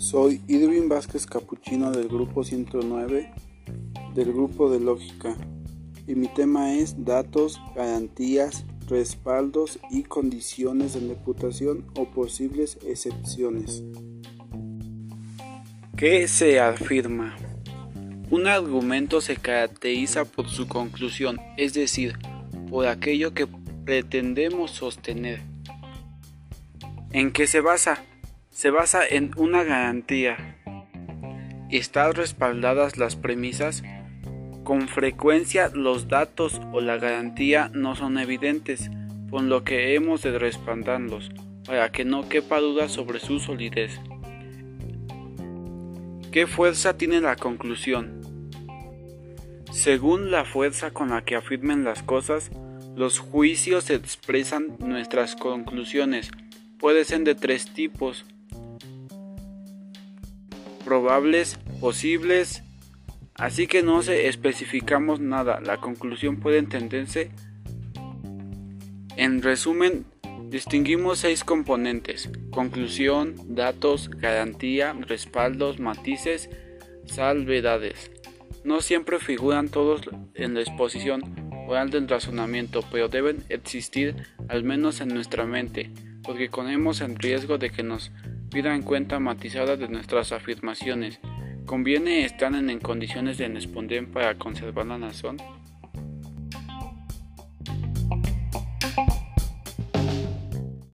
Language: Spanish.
Soy Irving Vázquez Capuchino del grupo 109 del grupo de lógica y mi tema es datos, garantías, respaldos y condiciones de reputación o posibles excepciones. ¿Qué se afirma? Un argumento se caracteriza por su conclusión, es decir, por aquello que pretendemos sostener. ¿En qué se basa? Se basa en una garantía. ¿Están respaldadas las premisas? Con frecuencia los datos o la garantía no son evidentes, por lo que hemos de respaldarlos, para que no quepa duda sobre su solidez. ¿Qué fuerza tiene la conclusión? Según la fuerza con la que afirmen las cosas, los juicios expresan nuestras conclusiones. Pueden ser de tres tipos. Probables, posibles, así que no se especificamos nada. La conclusión puede entenderse. En resumen, distinguimos seis componentes. Conclusión, datos, garantía, respaldos, matices, salvedades. No siempre figuran todos en la exposición oral del razonamiento, pero deben existir al menos en nuestra mente, porque ponemos en riesgo de que nos pidan cuenta matizada de nuestras afirmaciones. ¿Conviene estar en condiciones de responder para conservar la razón?